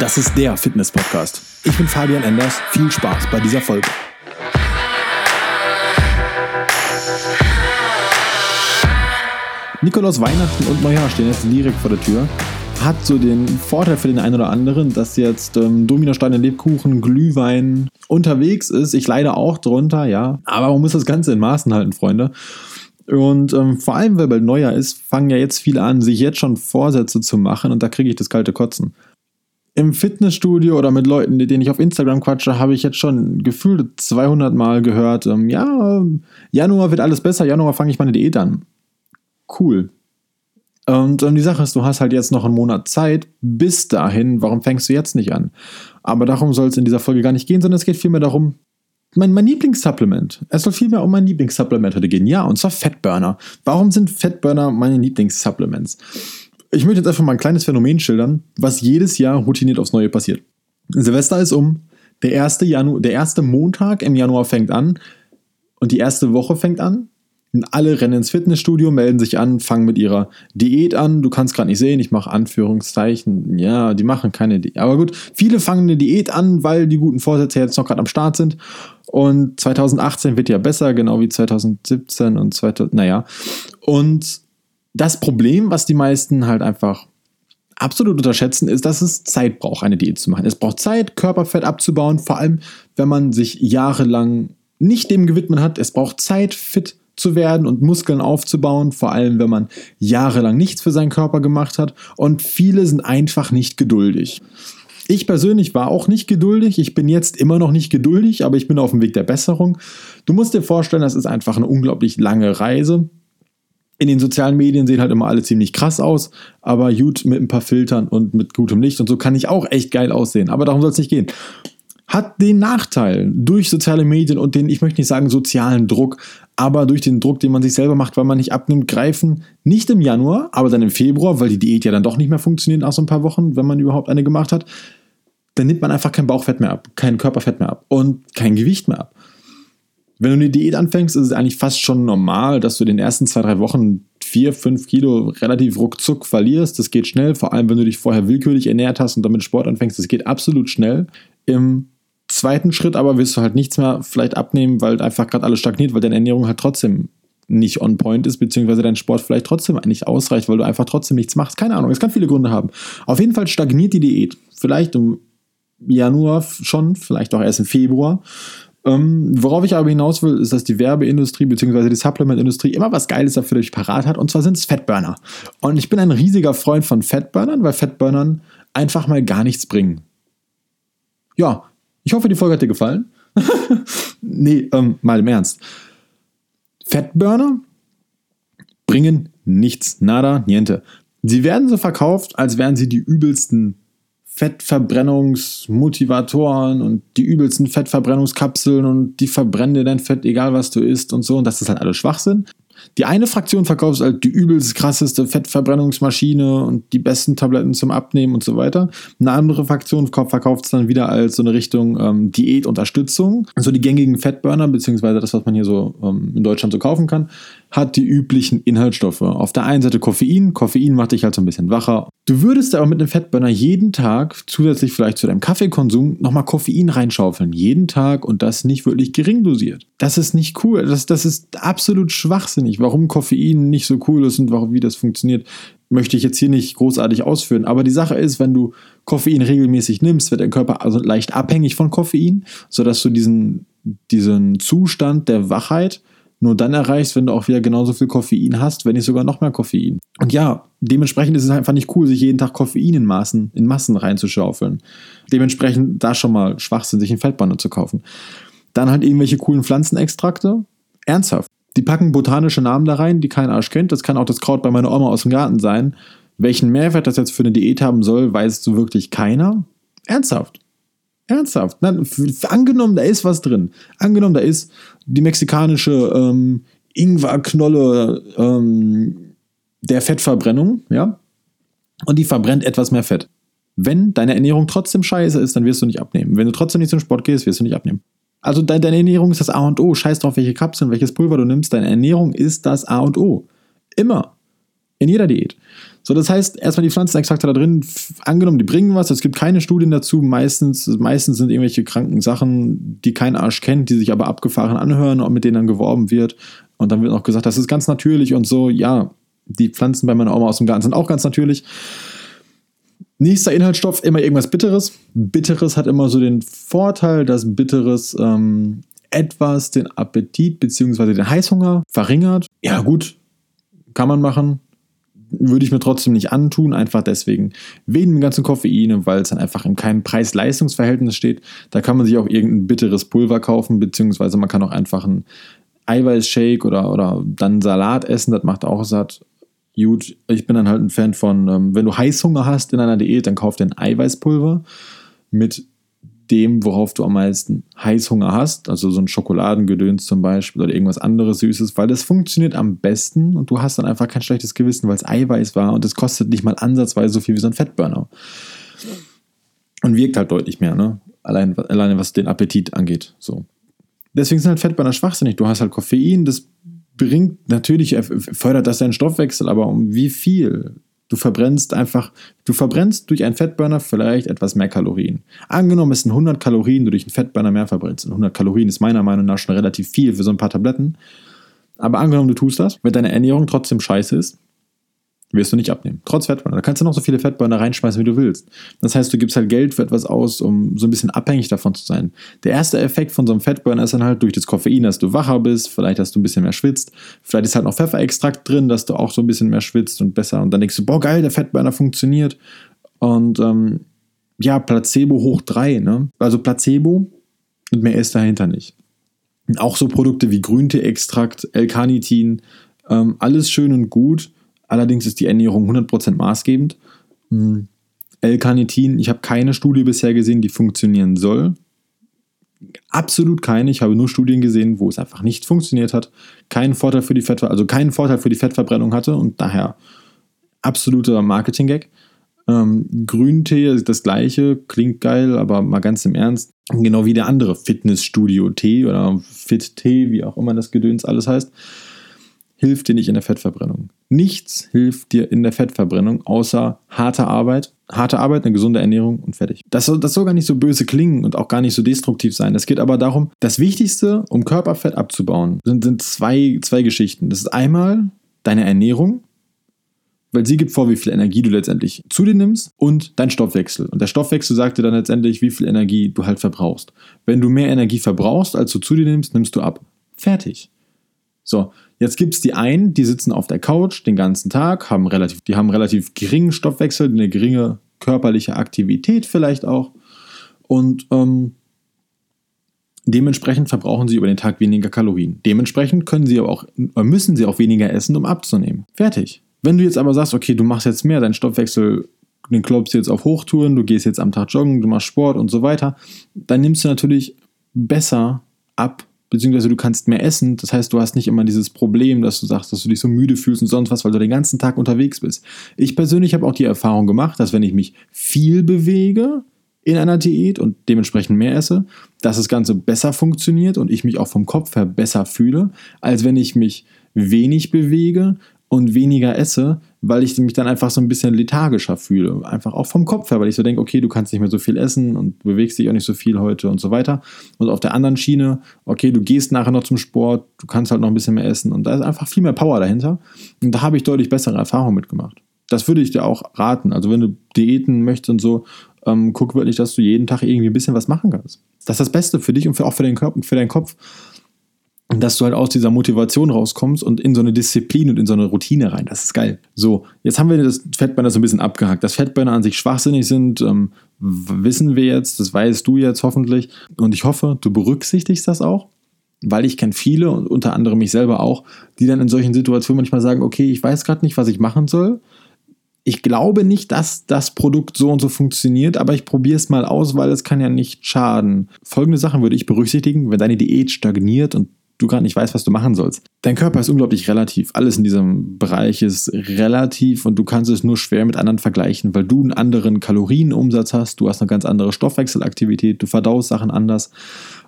Das ist der Fitness-Podcast. Ich bin Fabian Enders. Viel Spaß bei dieser Folge. Nikolaus Weihnachten und Neujahr stehen jetzt direkt vor der Tür. Hat so den Vorteil für den einen oder anderen, dass jetzt ähm, Dominosteine, Lebkuchen, Glühwein unterwegs ist. Ich leide auch drunter, ja. Aber man muss das Ganze in Maßen halten, Freunde. Und ähm, vor allem, weil bald Neujahr ist, fangen ja jetzt viele an, sich jetzt schon Vorsätze zu machen und da kriege ich das kalte Kotzen. Im Fitnessstudio oder mit Leuten, mit denen ich auf Instagram quatsche, habe ich jetzt schon gefühlt 200 Mal gehört, ähm, ja, Januar wird alles besser, Januar fange ich meine Diät an. Cool. Und ähm, die Sache ist, du hast halt jetzt noch einen Monat Zeit. Bis dahin, warum fängst du jetzt nicht an? Aber darum soll es in dieser Folge gar nicht gehen, sondern es geht vielmehr darum, mein, mein Lieblingssupplement. Es soll vielmehr um mein Lieblingssupplement heute gehen. Ja, und zwar Fettburner. Warum sind Fettburner meine Lieblingssupplements? Ich möchte jetzt einfach mal ein kleines Phänomen schildern, was jedes Jahr routiniert aufs Neue passiert. Silvester ist um, der erste, Janu der erste Montag im Januar fängt an und die erste Woche fängt an und alle rennen ins Fitnessstudio, melden sich an, fangen mit ihrer Diät an. Du kannst gerade nicht sehen, ich mache Anführungszeichen. Ja, die machen keine Diät. Aber gut, viele fangen eine Diät an, weil die guten Vorsätze jetzt noch gerade am Start sind. Und 2018 wird ja besser, genau wie 2017 und 2000, naja. Und das Problem, was die meisten halt einfach absolut unterschätzen, ist, dass es Zeit braucht, eine Diät zu machen. Es braucht Zeit, Körperfett abzubauen, vor allem wenn man sich jahrelang nicht dem gewidmet hat. Es braucht Zeit, fit zu werden und Muskeln aufzubauen, vor allem wenn man jahrelang nichts für seinen Körper gemacht hat. Und viele sind einfach nicht geduldig. Ich persönlich war auch nicht geduldig. Ich bin jetzt immer noch nicht geduldig, aber ich bin auf dem Weg der Besserung. Du musst dir vorstellen, das ist einfach eine unglaublich lange Reise. In den sozialen Medien sehen halt immer alle ziemlich krass aus, aber gut mit ein paar Filtern und mit gutem Licht und so kann ich auch echt geil aussehen. Aber darum soll es nicht gehen hat den Nachteil durch soziale Medien und den, ich möchte nicht sagen sozialen Druck, aber durch den Druck, den man sich selber macht, weil man nicht abnimmt, greifen nicht im Januar, aber dann im Februar, weil die Diät ja dann doch nicht mehr funktioniert nach so ein paar Wochen, wenn man überhaupt eine gemacht hat, dann nimmt man einfach kein Bauchfett mehr ab, kein Körperfett mehr ab und kein Gewicht mehr ab. Wenn du eine Diät anfängst, ist es eigentlich fast schon normal, dass du in den ersten zwei, drei Wochen vier, fünf Kilo relativ ruckzuck verlierst. Das geht schnell, vor allem wenn du dich vorher willkürlich ernährt hast und damit Sport anfängst. Das geht absolut schnell. Im zweiten Schritt aber wirst du halt nichts mehr vielleicht abnehmen, weil einfach gerade alles stagniert, weil deine Ernährung halt trotzdem nicht on point ist, beziehungsweise dein Sport vielleicht trotzdem nicht ausreicht, weil du einfach trotzdem nichts machst. Keine Ahnung, es kann viele Gründe haben. Auf jeden Fall stagniert die Diät. Vielleicht im Januar schon, vielleicht auch erst im Februar. Ähm, worauf ich aber hinaus will, ist, dass die Werbeindustrie bzw. die Supplementindustrie immer was Geiles dafür euch parat hat, und zwar sind es Fettburner. Und ich bin ein riesiger Freund von Fettburnern, weil Fettburnern einfach mal gar nichts bringen. Ja, ich hoffe, die Folge hat dir gefallen. nee, ähm, mal im Ernst. Fettburner bringen nichts, nada, niente. Sie werden so verkauft, als wären sie die übelsten Fettverbrennungsmotivatoren und die übelsten Fettverbrennungskapseln und die verbrennen dir dein Fett, egal was du isst und so. Und das ist halt alles Schwachsinn. Die eine Fraktion verkauft halt die übelst krasseste Fettverbrennungsmaschine und die besten Tabletten zum Abnehmen und so weiter. Eine andere Fraktion verkauft es dann wieder als so eine Richtung ähm, Diätunterstützung. So die gängigen Fettburner, beziehungsweise das, was man hier so ähm, in Deutschland so kaufen kann, hat die üblichen Inhaltsstoffe. Auf der einen Seite Koffein. Koffein macht dich halt so ein bisschen wacher. Du würdest aber mit einem Fettburner jeden Tag zusätzlich vielleicht zu deinem Kaffeekonsum nochmal Koffein reinschaufeln. Jeden Tag und das nicht wirklich gering dosiert. Das ist nicht cool. Das, das ist absolut schwachsinnig. Warum Koffein nicht so cool ist und warum, wie das funktioniert, möchte ich jetzt hier nicht großartig ausführen. Aber die Sache ist, wenn du Koffein regelmäßig nimmst, wird dein Körper also leicht abhängig von Koffein, sodass du diesen, diesen Zustand der Wachheit nur dann erreichst, wenn du auch wieder genauso viel Koffein hast, wenn nicht sogar noch mehr Koffein. Und ja, dementsprechend ist es einfach nicht cool, sich jeden Tag Koffein in Massen, in Massen reinzuschaufeln. Dementsprechend da schon mal Schwachsinn, sich einen Fettbahn zu kaufen. Dann halt irgendwelche coolen Pflanzenextrakte. Ernsthaft. Die packen botanische Namen da rein, die kein Arsch kennt. Das kann auch das Kraut bei meiner Oma aus dem Garten sein. Welchen Mehrwert das jetzt für eine Diät haben soll, weiß so wirklich keiner. Ernsthaft. Ernsthaft. Na, angenommen, da ist was drin. Angenommen, da ist die mexikanische ähm, Ingwerknolle ähm, der Fettverbrennung, ja. Und die verbrennt etwas mehr Fett. Wenn deine Ernährung trotzdem scheiße ist, dann wirst du nicht abnehmen. Wenn du trotzdem nicht zum Sport gehst, wirst du nicht abnehmen. Also deine Ernährung ist das A und O. Scheiß drauf, welche Kapseln, welches Pulver du nimmst. Deine Ernährung ist das A und O. Immer. In jeder Diät. So, das heißt, erstmal die Pflanzenextrakte da drin, angenommen, die bringen was, es gibt keine Studien dazu, meistens, meistens sind irgendwelche kranken Sachen, die kein Arsch kennt, die sich aber abgefahren anhören und mit denen dann geworben wird. Und dann wird auch gesagt, das ist ganz natürlich und so, ja, die Pflanzen bei meiner Oma aus dem Garten sind auch ganz natürlich. Nächster Inhaltsstoff, immer irgendwas Bitteres. Bitteres hat immer so den Vorteil, dass Bitteres ähm, etwas den Appetit bzw. den Heißhunger verringert. Ja, gut, kann man machen würde ich mir trotzdem nicht antun, einfach deswegen wegen dem ganzen Koffein, weil es dann einfach in keinem Preis-Leistungs-Verhältnis steht. Da kann man sich auch irgendein bitteres Pulver kaufen, beziehungsweise man kann auch einfach einen Eiweißshake oder, oder dann Salat essen, das macht auch satt. Gut, ich bin dann halt ein Fan von, ähm, wenn du Heißhunger hast in einer Diät, dann kauf dir ein Eiweißpulver mit dem, worauf du am meisten Heißhunger hast, also so ein Schokoladengedöns zum Beispiel oder irgendwas anderes Süßes, weil das funktioniert am besten und du hast dann einfach kein schlechtes Gewissen, weil es Eiweiß war und es kostet nicht mal ansatzweise so viel wie so ein Fettburner. Und wirkt halt deutlich mehr, ne? Allein, alleine was den Appetit angeht. So. Deswegen sind halt Fettburner schwachsinnig. Du hast halt Koffein, das bringt natürlich, fördert das deinen Stoffwechsel, aber um wie viel? Du verbrennst einfach, du verbrennst durch einen Fettburner vielleicht etwas mehr Kalorien. Angenommen, es sind 100 Kalorien, du durch einen Fettburner mehr verbrennst. Und 100 Kalorien ist meiner Meinung nach schon relativ viel für so ein paar Tabletten. Aber angenommen, du tust das, wenn deine Ernährung trotzdem scheiße ist, wirst du nicht abnehmen. Trotz Fettburner. Da kannst du noch so viele Fettburner reinschmeißen, wie du willst. Das heißt, du gibst halt Geld für etwas aus, um so ein bisschen abhängig davon zu sein. Der erste Effekt von so einem Fettburner ist dann halt durch das Koffein, dass du wacher bist, vielleicht, dass du ein bisschen mehr schwitzt. Vielleicht ist halt noch Pfefferextrakt drin, dass du auch so ein bisschen mehr schwitzt und besser. Und dann denkst du, boah, geil, der Fettburner funktioniert. Und ähm, ja, Placebo hoch drei. Ne? Also Placebo und mehr ist dahinter nicht. Auch so Produkte wie Grünteeextrakt, L-Carnitin, ähm, alles schön und gut Allerdings ist die Ernährung 100% maßgebend. Hm. L-Carnitin, ich habe keine Studie bisher gesehen, die funktionieren soll. Absolut keine. Ich habe nur Studien gesehen, wo es einfach nicht funktioniert hat. Keinen Vorteil für die Fett, also keinen Vorteil für die Fettverbrennung hatte und daher absoluter Marketing-Gag. Ähm, Grüntee, das gleiche, klingt geil, aber mal ganz im Ernst, genau wie der andere Fitnessstudio-Tee oder Fit-Tee, wie auch immer das Gedöns alles heißt, hilft dir nicht in der Fettverbrennung. Nichts hilft dir in der Fettverbrennung, außer harte Arbeit, harte Arbeit, eine gesunde Ernährung und fertig. Das soll, das soll gar nicht so böse klingen und auch gar nicht so destruktiv sein. Es geht aber darum, das Wichtigste, um Körperfett abzubauen, sind, sind zwei, zwei Geschichten. Das ist einmal deine Ernährung, weil sie gibt vor, wie viel Energie du letztendlich zu dir nimmst und dein Stoffwechsel. Und der Stoffwechsel sagt dir dann letztendlich, wie viel Energie du halt verbrauchst. Wenn du mehr Energie verbrauchst, als du zu dir nimmst, nimmst du ab. Fertig. So, Jetzt gibt es die einen, die sitzen auf der Couch den ganzen Tag, haben relativ, die haben relativ geringen Stoffwechsel, eine geringe körperliche Aktivität vielleicht auch. Und ähm, dementsprechend verbrauchen sie über den Tag weniger Kalorien. Dementsprechend können sie aber auch, äh, müssen sie auch weniger essen, um abzunehmen. Fertig. Wenn du jetzt aber sagst, okay, du machst jetzt mehr, dein Stoffwechsel, den klopfst du jetzt auf Hochtouren, du gehst jetzt am Tag joggen, du machst Sport und so weiter, dann nimmst du natürlich besser ab, beziehungsweise du kannst mehr essen. Das heißt, du hast nicht immer dieses Problem, dass du sagst, dass du dich so müde fühlst und sonst was, weil du den ganzen Tag unterwegs bist. Ich persönlich habe auch die Erfahrung gemacht, dass wenn ich mich viel bewege in einer Diät und dementsprechend mehr esse, dass das Ganze besser funktioniert und ich mich auch vom Kopf her besser fühle, als wenn ich mich wenig bewege und weniger esse, weil ich mich dann einfach so ein bisschen lethargischer fühle. Einfach auch vom Kopf her, weil ich so denke, okay, du kannst nicht mehr so viel essen und bewegst dich auch nicht so viel heute und so weiter. Und auf der anderen Schiene, okay, du gehst nachher noch zum Sport, du kannst halt noch ein bisschen mehr essen und da ist einfach viel mehr Power dahinter. Und da habe ich deutlich bessere Erfahrungen mitgemacht. Das würde ich dir auch raten. Also wenn du Diäten möchtest und so, ähm, guck wirklich, dass du jeden Tag irgendwie ein bisschen was machen kannst. Das ist das Beste für dich und für, auch für deinen Körper für deinen Kopf dass du halt aus dieser Motivation rauskommst und in so eine Disziplin und in so eine Routine rein. Das ist geil. So, jetzt haben wir das Fettburner so ein bisschen abgehakt. Dass Fettburner an sich schwachsinnig sind, ähm, wissen wir jetzt, das weißt du jetzt hoffentlich. Und ich hoffe, du berücksichtigst das auch, weil ich kenne viele und unter anderem mich selber auch, die dann in solchen Situationen manchmal sagen, okay, ich weiß gerade nicht, was ich machen soll. Ich glaube nicht, dass das Produkt so und so funktioniert, aber ich probiere es mal aus, weil es kann ja nicht schaden. Folgende Sachen würde ich berücksichtigen, wenn deine Diät stagniert und du gerade nicht weißt, was du machen sollst. Dein Körper ist unglaublich relativ. Alles in diesem Bereich ist relativ und du kannst es nur schwer mit anderen vergleichen, weil du einen anderen Kalorienumsatz hast, du hast eine ganz andere Stoffwechselaktivität, du verdaust Sachen anders.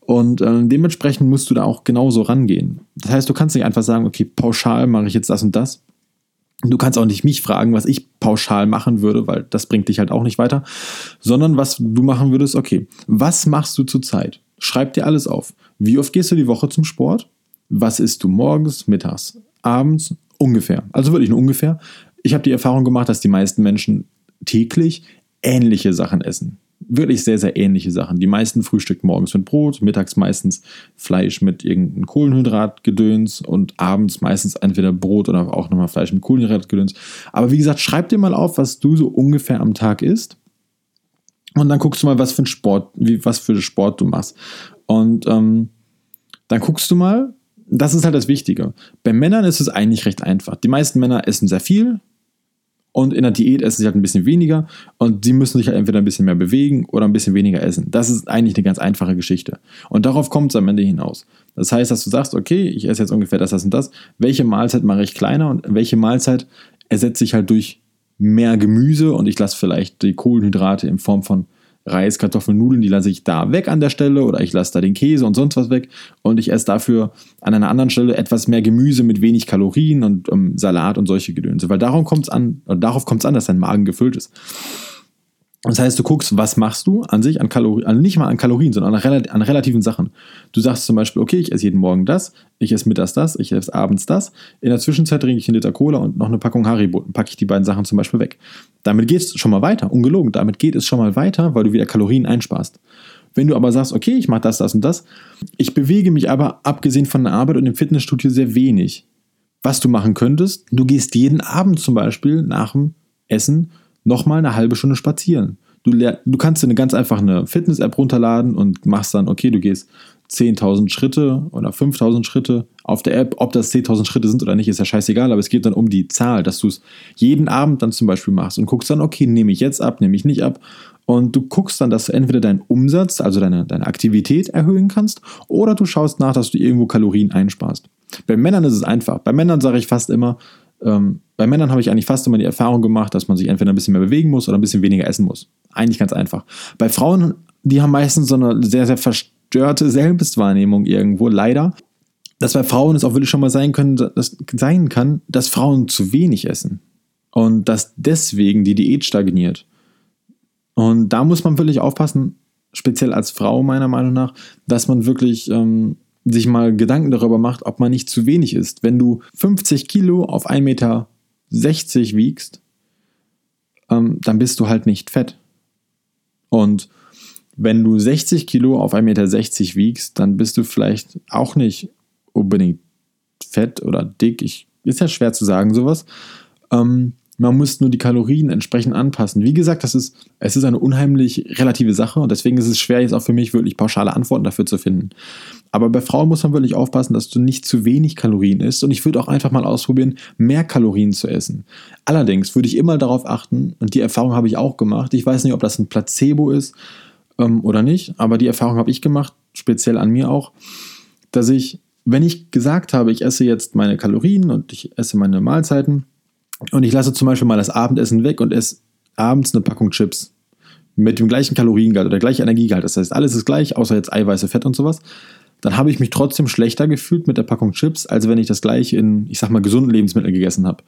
Und äh, dementsprechend musst du da auch genauso rangehen. Das heißt, du kannst nicht einfach sagen, okay, pauschal mache ich jetzt das und das. Du kannst auch nicht mich fragen, was ich pauschal machen würde, weil das bringt dich halt auch nicht weiter, sondern was du machen würdest, okay, was machst du zurzeit? Schreib dir alles auf. Wie oft gehst du die Woche zum Sport? Was isst du morgens, mittags, abends? Ungefähr. Also wirklich nur ungefähr. Ich habe die Erfahrung gemacht, dass die meisten Menschen täglich ähnliche Sachen essen wirklich sehr, sehr ähnliche Sachen. Die meisten frühstücken morgens mit Brot, mittags meistens Fleisch mit irgendeinem Kohlenhydratgedöns und abends meistens entweder Brot oder auch nochmal Fleisch mit Kohlenhydratgedöns. Aber wie gesagt, schreib dir mal auf, was du so ungefähr am Tag isst. Und dann guckst du mal, was für ein Sport, wie, was für Sport du machst. Und ähm, dann guckst du mal, das ist halt das Wichtige. Bei Männern ist es eigentlich recht einfach. Die meisten Männer essen sehr viel, und in der Diät essen sie halt ein bisschen weniger und sie müssen sich halt entweder ein bisschen mehr bewegen oder ein bisschen weniger essen. Das ist eigentlich eine ganz einfache Geschichte. Und darauf kommt es am Ende hinaus. Das heißt, dass du sagst, okay, ich esse jetzt ungefähr das, das und das. Welche Mahlzeit mache ich kleiner und welche Mahlzeit ersetze ich halt durch mehr Gemüse und ich lasse vielleicht die Kohlenhydrate in Form von Reis, Kartoffeln, Nudeln, die lasse ich da weg an der Stelle oder ich lasse da den Käse und sonst was weg und ich esse dafür an einer anderen Stelle etwas mehr Gemüse mit wenig Kalorien und um, Salat und solche Gedönse, weil darum kommt's an, darauf kommt es an, dass dein Magen gefüllt ist. Das heißt, du guckst, was machst du an sich an Kalorien, also nicht mal an Kalorien, sondern an, an, relativen Sachen. Du sagst zum Beispiel, okay, ich esse jeden Morgen das, ich esse mittags das, ich esse abends das. In der Zwischenzeit trinke ich einen Liter Cola und noch eine Packung Haribo. Dann packe ich die beiden Sachen zum Beispiel weg. Damit geht es schon mal weiter, ungelogen. Damit geht es schon mal weiter, weil du wieder Kalorien einsparst. Wenn du aber sagst, okay, ich mache das, das und das, ich bewege mich aber abgesehen von der Arbeit und im Fitnessstudio sehr wenig. Was du machen könntest, du gehst jeden Abend zum Beispiel nach dem Essen nochmal eine halbe Stunde spazieren. Du, du kannst dir eine ganz einfach eine Fitness-App runterladen und machst dann, okay, du gehst 10.000 Schritte oder 5.000 Schritte auf der App. Ob das 10.000 Schritte sind oder nicht, ist ja scheißegal, aber es geht dann um die Zahl, dass du es jeden Abend dann zum Beispiel machst und guckst dann, okay, nehme ich jetzt ab, nehme ich nicht ab. Und du guckst dann, dass du entweder deinen Umsatz, also deine, deine Aktivität erhöhen kannst, oder du schaust nach, dass du irgendwo Kalorien einsparst. Bei Männern ist es einfach. Bei Männern sage ich fast immer, ähm, bei Männern habe ich eigentlich fast immer die Erfahrung gemacht, dass man sich entweder ein bisschen mehr bewegen muss oder ein bisschen weniger essen muss. Eigentlich ganz einfach. Bei Frauen, die haben meistens so eine sehr, sehr verstörte Selbstwahrnehmung irgendwo, leider. Dass bei Frauen es auch wirklich schon mal sein, können, dass, sein kann, dass Frauen zu wenig essen. Und dass deswegen die Diät stagniert. Und da muss man wirklich aufpassen, speziell als Frau meiner Meinung nach, dass man wirklich ähm, sich mal Gedanken darüber macht, ob man nicht zu wenig ist. Wenn du 50 Kilo auf 1,60 Meter wiegst, ähm, dann bist du halt nicht fett. Und wenn du 60 Kilo auf 1,60 Meter wiegst, dann bist du vielleicht auch nicht unbedingt fett oder dick. Ich, ist ja schwer zu sagen, sowas. Ähm, man muss nur die Kalorien entsprechend anpassen. Wie gesagt, das ist, es ist eine unheimlich relative Sache und deswegen ist es schwer, jetzt auch für mich wirklich pauschale Antworten dafür zu finden. Aber bei Frauen muss man wirklich aufpassen, dass du nicht zu wenig Kalorien isst und ich würde auch einfach mal ausprobieren, mehr Kalorien zu essen. Allerdings würde ich immer darauf achten, und die Erfahrung habe ich auch gemacht, ich weiß nicht, ob das ein Placebo ist ähm, oder nicht, aber die Erfahrung habe ich gemacht, speziell an mir auch, dass ich, wenn ich gesagt habe, ich esse jetzt meine Kalorien und ich esse meine Mahlzeiten, und ich lasse zum Beispiel mal das Abendessen weg und esse abends eine Packung Chips mit dem gleichen Kaloriengehalt oder gleichen Energiegehalt. Das heißt, alles ist gleich, außer jetzt Eiweiße, Fett und sowas. Dann habe ich mich trotzdem schlechter gefühlt mit der Packung Chips, als wenn ich das gleich in, ich sag mal, gesunden Lebensmitteln gegessen habe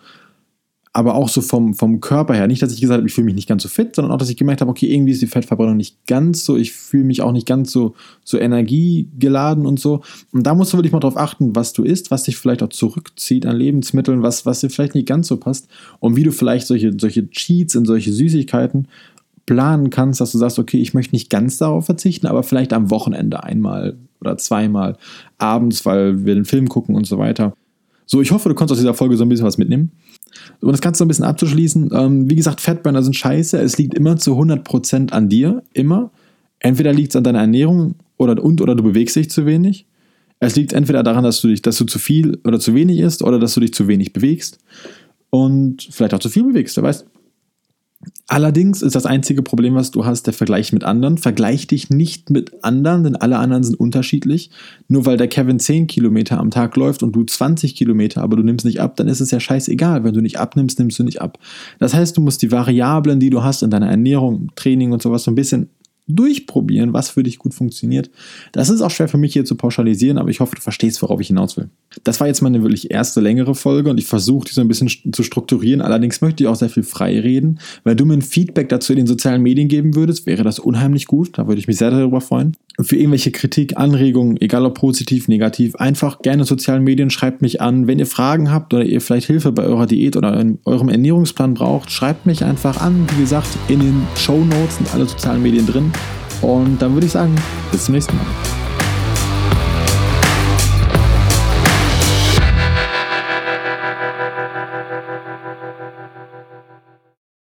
aber auch so vom, vom Körper her. Nicht, dass ich gesagt habe, ich fühle mich nicht ganz so fit, sondern auch, dass ich gemerkt habe, okay, irgendwie ist die Fettverbrennung nicht ganz so, ich fühle mich auch nicht ganz so, so energiegeladen und so. Und da musst du wirklich mal drauf achten, was du isst, was dich vielleicht auch zurückzieht an Lebensmitteln, was, was dir vielleicht nicht ganz so passt und wie du vielleicht solche, solche Cheats in solche Süßigkeiten planen kannst, dass du sagst, okay, ich möchte nicht ganz darauf verzichten, aber vielleicht am Wochenende einmal oder zweimal abends, weil wir den Film gucken und so weiter. So, ich hoffe, du konntest aus dieser Folge so ein bisschen was mitnehmen. Um das Ganze so ein bisschen abzuschließen, ähm, wie gesagt, Fettburner sind scheiße. Es liegt immer zu 100% an dir. Immer. Entweder liegt es an deiner Ernährung oder, und oder du bewegst dich zu wenig. Es liegt entweder daran, dass du, dich, dass du zu viel oder zu wenig isst oder dass du dich zu wenig bewegst. Und vielleicht auch zu viel bewegst, wer weiß. Allerdings ist das einzige Problem, was du hast, der Vergleich mit anderen. Vergleich dich nicht mit anderen, denn alle anderen sind unterschiedlich. Nur weil der Kevin 10 Kilometer am Tag läuft und du 20 Kilometer, aber du nimmst nicht ab, dann ist es ja scheißegal. Wenn du nicht abnimmst, nimmst du nicht ab. Das heißt, du musst die Variablen, die du hast in deiner Ernährung, Training und sowas so ein bisschen durchprobieren, was für dich gut funktioniert. Das ist auch schwer für mich hier zu pauschalisieren, aber ich hoffe, du verstehst, worauf ich hinaus will. Das war jetzt meine wirklich erste längere Folge und ich versuche, die so ein bisschen zu strukturieren. Allerdings möchte ich auch sehr viel frei reden. Wenn du mir ein Feedback dazu in den sozialen Medien geben würdest, wäre das unheimlich gut. Da würde ich mich sehr darüber freuen. Für irgendwelche Kritik, Anregungen, egal ob positiv, negativ, einfach gerne sozialen Medien, schreibt mich an. Wenn ihr Fragen habt oder ihr vielleicht Hilfe bei eurer Diät oder in eurem Ernährungsplan braucht, schreibt mich einfach an. Wie gesagt, in den Show Notes sind alle sozialen Medien drin. Und dann würde ich sagen, bis zum nächsten Mal.